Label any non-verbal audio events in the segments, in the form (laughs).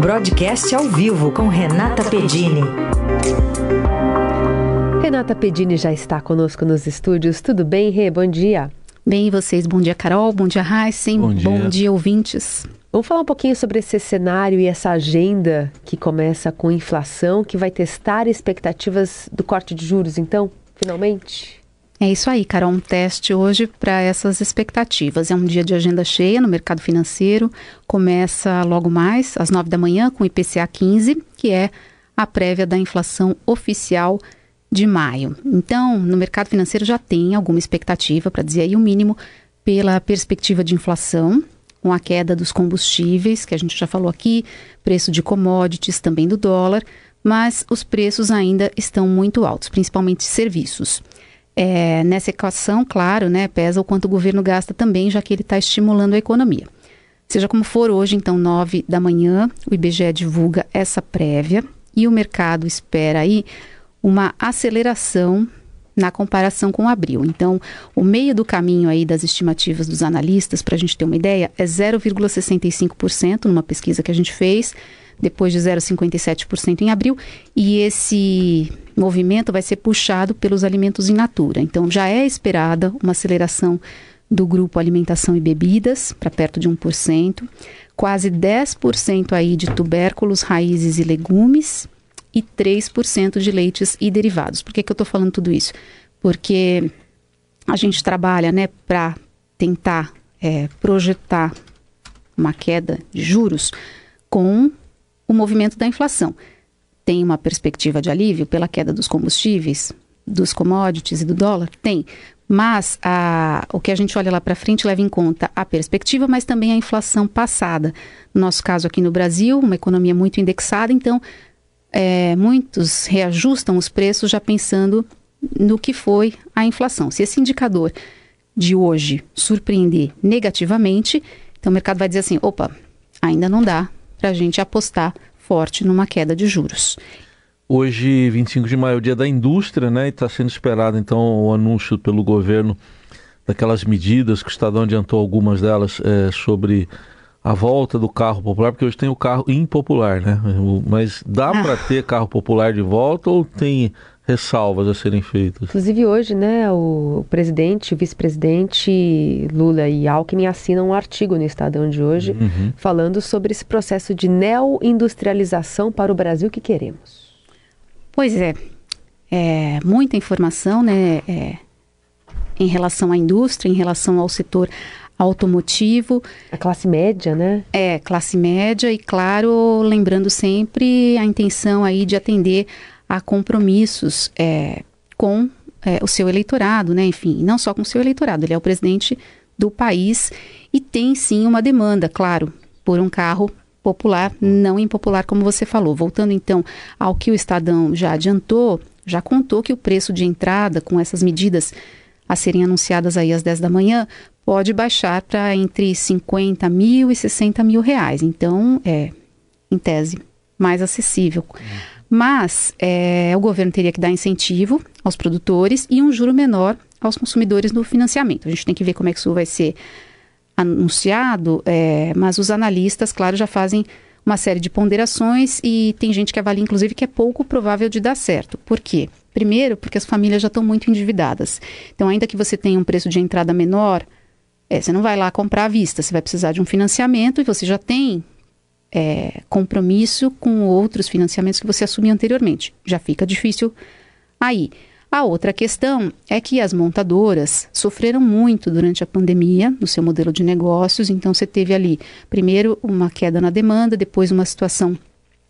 Broadcast ao vivo com Renata Pedini. Renata Pedini já está conosco nos estúdios. Tudo bem, Rê? Bom dia. Bem, e vocês? Bom dia, Carol. Bom dia, Heisen. Bom dia. Bom dia, ouvintes. Vamos falar um pouquinho sobre esse cenário e essa agenda que começa com inflação, que vai testar expectativas do corte de juros, então, finalmente? É isso aí, Carol. Um teste hoje para essas expectativas. É um dia de agenda cheia no mercado financeiro. Começa logo mais, às nove da manhã, com o IPCA 15, que é a prévia da inflação oficial de maio. Então, no mercado financeiro já tem alguma expectativa, para dizer aí o mínimo, pela perspectiva de inflação, com a queda dos combustíveis, que a gente já falou aqui, preço de commodities, também do dólar, mas os preços ainda estão muito altos, principalmente serviços. É, nessa equação, claro, né, pesa o quanto o governo gasta também, já que ele está estimulando a economia. Seja como for, hoje, então, 9 da manhã, o IBGE divulga essa prévia e o mercado espera aí uma aceleração na comparação com abril. Então, o meio do caminho aí das estimativas dos analistas, para a gente ter uma ideia, é 0,65% numa pesquisa que a gente fez, depois de 0,57% em abril, e esse movimento vai ser puxado pelos alimentos in natura. Então, já é esperada uma aceleração do grupo alimentação e bebidas para perto de 1%, quase 10% aí de tubérculos, raízes e legumes e 3% de leites e derivados. Por que, que eu estou falando tudo isso? Porque a gente trabalha né, para tentar é, projetar uma queda de juros com o movimento da inflação. Tem uma perspectiva de alívio pela queda dos combustíveis, dos commodities e do dólar? Tem. Mas a, o que a gente olha lá para frente leva em conta a perspectiva, mas também a inflação passada. No nosso caso aqui no Brasil, uma economia muito indexada, então é, muitos reajustam os preços já pensando no que foi a inflação. Se esse indicador de hoje surpreender negativamente, então o mercado vai dizer assim: opa, ainda não dá para a gente apostar forte numa queda de juros. Hoje, 25 de maio, é o dia da indústria, né? E está sendo esperado então o anúncio pelo governo daquelas medidas que o Estadão adiantou algumas delas é, sobre a volta do carro popular, porque hoje tem o carro impopular, né? Mas dá para ah. ter carro popular de volta ou tem ressalvas a serem feitas? Inclusive hoje, né, o presidente, o vice-presidente Lula e Alckmin assinam um artigo no Estadão de hoje uhum. falando sobre esse processo de neo-industrialização para o Brasil que queremos. Pois é, é muita informação, né, é, em relação à indústria, em relação ao setor automotivo. A classe média, né? É, classe média e, claro, lembrando sempre a intenção aí de atender a compromissos é, com é, o seu eleitorado, né? Enfim, não só com o seu eleitorado, ele é o presidente do país e tem sim uma demanda, claro, por um carro popular, não impopular, como você falou. Voltando então ao que o Estadão já adiantou, já contou que o preço de entrada com essas medidas a serem anunciadas aí às 10 da manhã pode baixar para entre 50 mil e 60 mil reais. Então, é, em tese, mais acessível. Mas é, o governo teria que dar incentivo aos produtores e um juro menor aos consumidores no financiamento. A gente tem que ver como é que isso vai ser anunciado, é, mas os analistas, claro, já fazem uma série de ponderações e tem gente que avalia, inclusive, que é pouco provável de dar certo. Por quê? Primeiro, porque as famílias já estão muito endividadas. Então, ainda que você tenha um preço de entrada menor, é, você não vai lá comprar à vista, você vai precisar de um financiamento e você já tem é, compromisso com outros financiamentos que você assumiu anteriormente. Já fica difícil aí. A outra questão é que as montadoras sofreram muito durante a pandemia no seu modelo de negócios, então você teve ali, primeiro, uma queda na demanda, depois, uma situação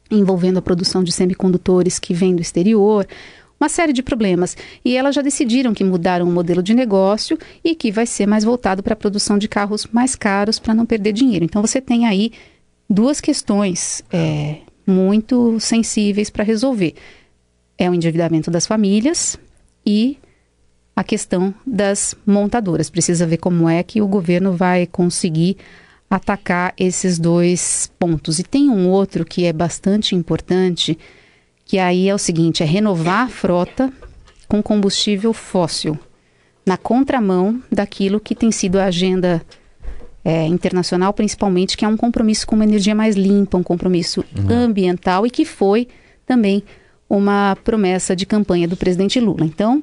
envolvendo a produção de semicondutores que vem do exterior, uma série de problemas. E elas já decidiram que mudaram o modelo de negócio e que vai ser mais voltado para a produção de carros mais caros para não perder dinheiro. Então você tem aí duas questões é, muito sensíveis para resolver. É o endividamento das famílias e a questão das montadoras. Precisa ver como é que o governo vai conseguir atacar esses dois pontos. E tem um outro que é bastante importante, que aí é o seguinte: é renovar a frota com combustível fóssil, na contramão daquilo que tem sido a agenda é, internacional, principalmente, que é um compromisso com uma energia mais limpa, um compromisso uhum. ambiental e que foi também uma promessa de campanha do presidente Lula. Então,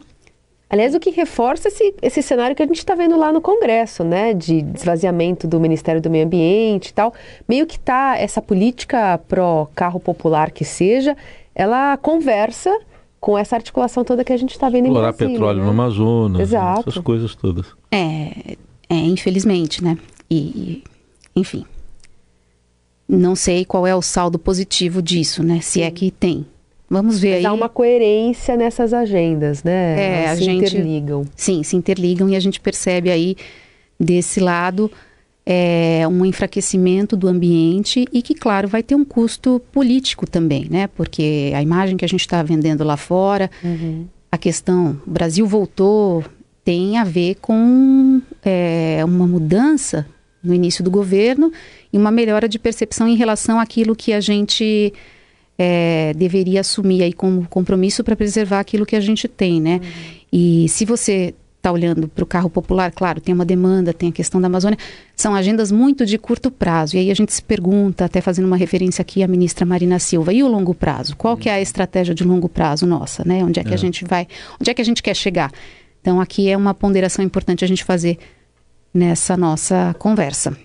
Aliás, o que reforça esse, esse cenário que a gente está vendo lá no Congresso, né? De esvaziamento do Ministério do Meio Ambiente e tal. Meio que tá essa política pró-carro popular que seja, ela conversa com essa articulação toda que a gente está vendo Explorar em Brasília. petróleo né? no Amazonas, Exato. essas coisas todas. É, é infelizmente, né? E, enfim, não sei qual é o saldo positivo disso, né? Se é que tem. Vamos ver Mas aí. Há uma coerência nessas agendas, né? É, Elas a se gente- interligam. Sim, se interligam e a gente percebe aí desse lado é, um enfraquecimento do ambiente e que, claro, vai ter um custo político também, né? Porque a imagem que a gente está vendendo lá fora, a questão Brasil voltou tem a ver com é, uma mudança no início do governo e uma melhora de percepção em relação àquilo que a gente é, deveria assumir aí como compromisso para preservar aquilo que a gente tem, né? E se você está olhando para o carro popular, claro, tem uma demanda, tem a questão da Amazônia, são agendas muito de curto prazo. E aí a gente se pergunta, até fazendo uma referência aqui à ministra Marina Silva, e o longo prazo? Qual que é a estratégia de longo prazo nossa, né? Onde é que a gente vai, onde é que a gente quer chegar? Então aqui é uma ponderação importante a gente fazer nessa nossa conversa.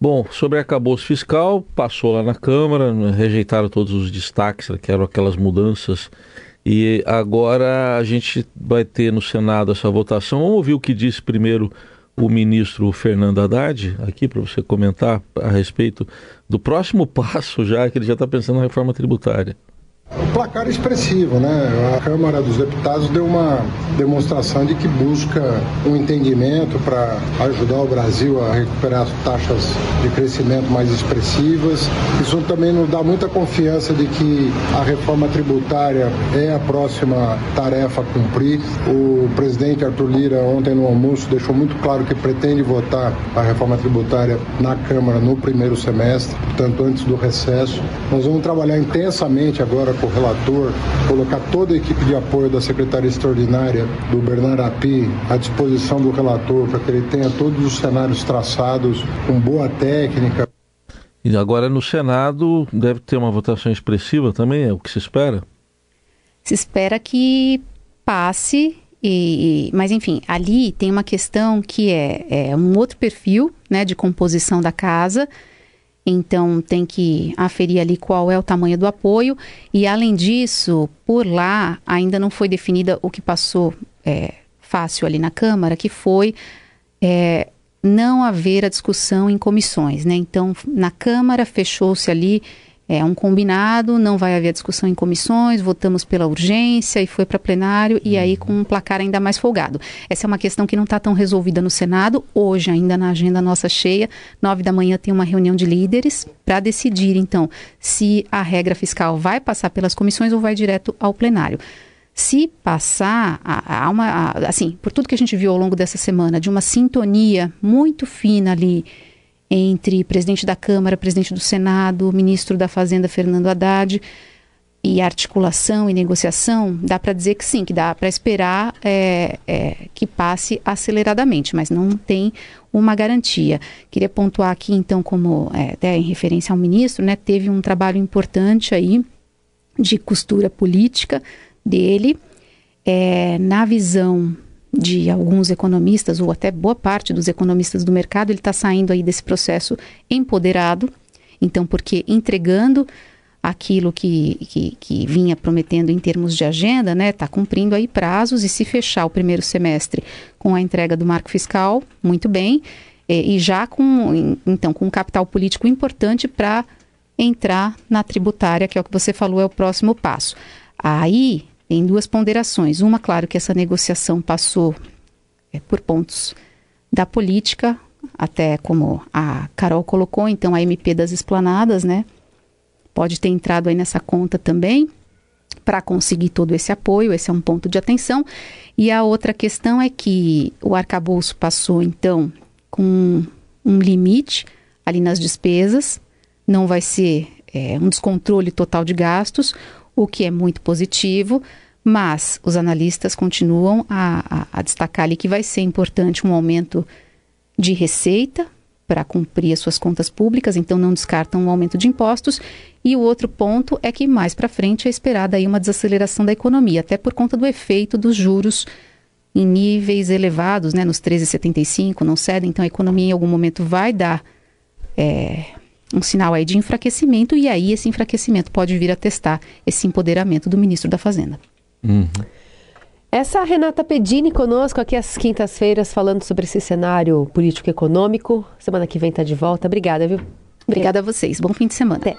Bom, sobre arcabouço fiscal, passou lá na Câmara, rejeitaram todos os destaques, que eram aquelas mudanças. E agora a gente vai ter no Senado essa votação. Vamos ouvir o que disse primeiro o ministro Fernando Haddad, aqui para você comentar a respeito do próximo (laughs) passo, já que ele já está pensando na reforma tributária. O placar expressivo, né? A Câmara dos Deputados deu uma demonstração de que busca um entendimento para ajudar o Brasil a recuperar taxas de crescimento mais expressivas. Isso também nos dá muita confiança de que a reforma tributária é a próxima tarefa a cumprir. O presidente Arthur Lira, ontem no almoço, deixou muito claro que pretende votar a reforma tributária na Câmara no primeiro semestre, portanto, antes do recesso. Nós vamos trabalhar intensamente agora com o relator, colocar toda a equipe de apoio da Secretaria Extraordinária do Bernardo Api à disposição do relator para que ele tenha todos os cenários traçados com boa técnica. E agora no Senado deve ter uma votação expressiva também, é o que se espera? se espera que passe, e, mas enfim, ali tem uma questão que é, é um outro perfil né, de composição da casa, então tem que aferir ali qual é o tamanho do apoio, e além disso, por lá ainda não foi definida o que passou é, fácil ali na Câmara, que foi é, não haver a discussão em comissões, né? Então, na Câmara fechou-se ali é um combinado, não vai haver discussão em comissões, votamos pela urgência e foi para plenário e aí com um placar ainda mais folgado. Essa é uma questão que não está tão resolvida no Senado, hoje ainda na agenda nossa cheia, nove da manhã tem uma reunião de líderes para decidir então se a regra fiscal vai passar pelas comissões ou vai direto ao plenário. Se passar, há uma, assim, por tudo que a gente viu ao longo dessa semana, de uma sintonia muito fina ali entre presidente da Câmara, presidente do Senado, ministro da Fazenda Fernando Haddad e articulação e negociação, dá para dizer que sim, que dá para esperar é, é, que passe aceleradamente, mas não tem uma garantia. Queria pontuar aqui, então, como é, até em referência ao ministro, né, teve um trabalho importante aí de costura política dele, é, na visão de alguns economistas, ou até boa parte dos economistas do mercado, ele está saindo aí desse processo empoderado. Então, porque entregando aquilo que, que, que, vinha prometendo em termos de agenda, né, está cumprindo aí prazos e se fechar o primeiro semestre com a entrega do marco fiscal, muito bem, e, e já com, então, com um capital político importante para entrar na tributária, que é o que você falou, é o próximo passo. Aí tem duas ponderações. Uma, claro, que essa negociação passou é, por pontos da política, até como a Carol colocou, então a MP das esplanadas, né? Pode ter entrado aí nessa conta também para conseguir todo esse apoio, esse é um ponto de atenção. E a outra questão é que o arcabouço passou, então, com um limite ali nas despesas, não vai ser é, um descontrole total de gastos, o que é muito positivo, mas os analistas continuam a, a, a, destacar ali que vai ser importante um aumento de receita para cumprir as suas contas públicas, então não descartam um aumento de impostos. E o outro ponto é que mais para frente é esperada aí uma desaceleração da economia, até por conta do efeito dos juros em níveis elevados, né, nos 13,75, não cedem, então a economia em algum momento vai dar é, um sinal aí de enfraquecimento e aí esse enfraquecimento pode vir a testar esse empoderamento do ministro da Fazenda. Uhum. Essa Renata Pedini conosco aqui às quintas-feiras falando sobre esse cenário político-econômico. Semana que vem está de volta. Obrigada, viu? Obrigada a vocês. Bom fim de semana. Até.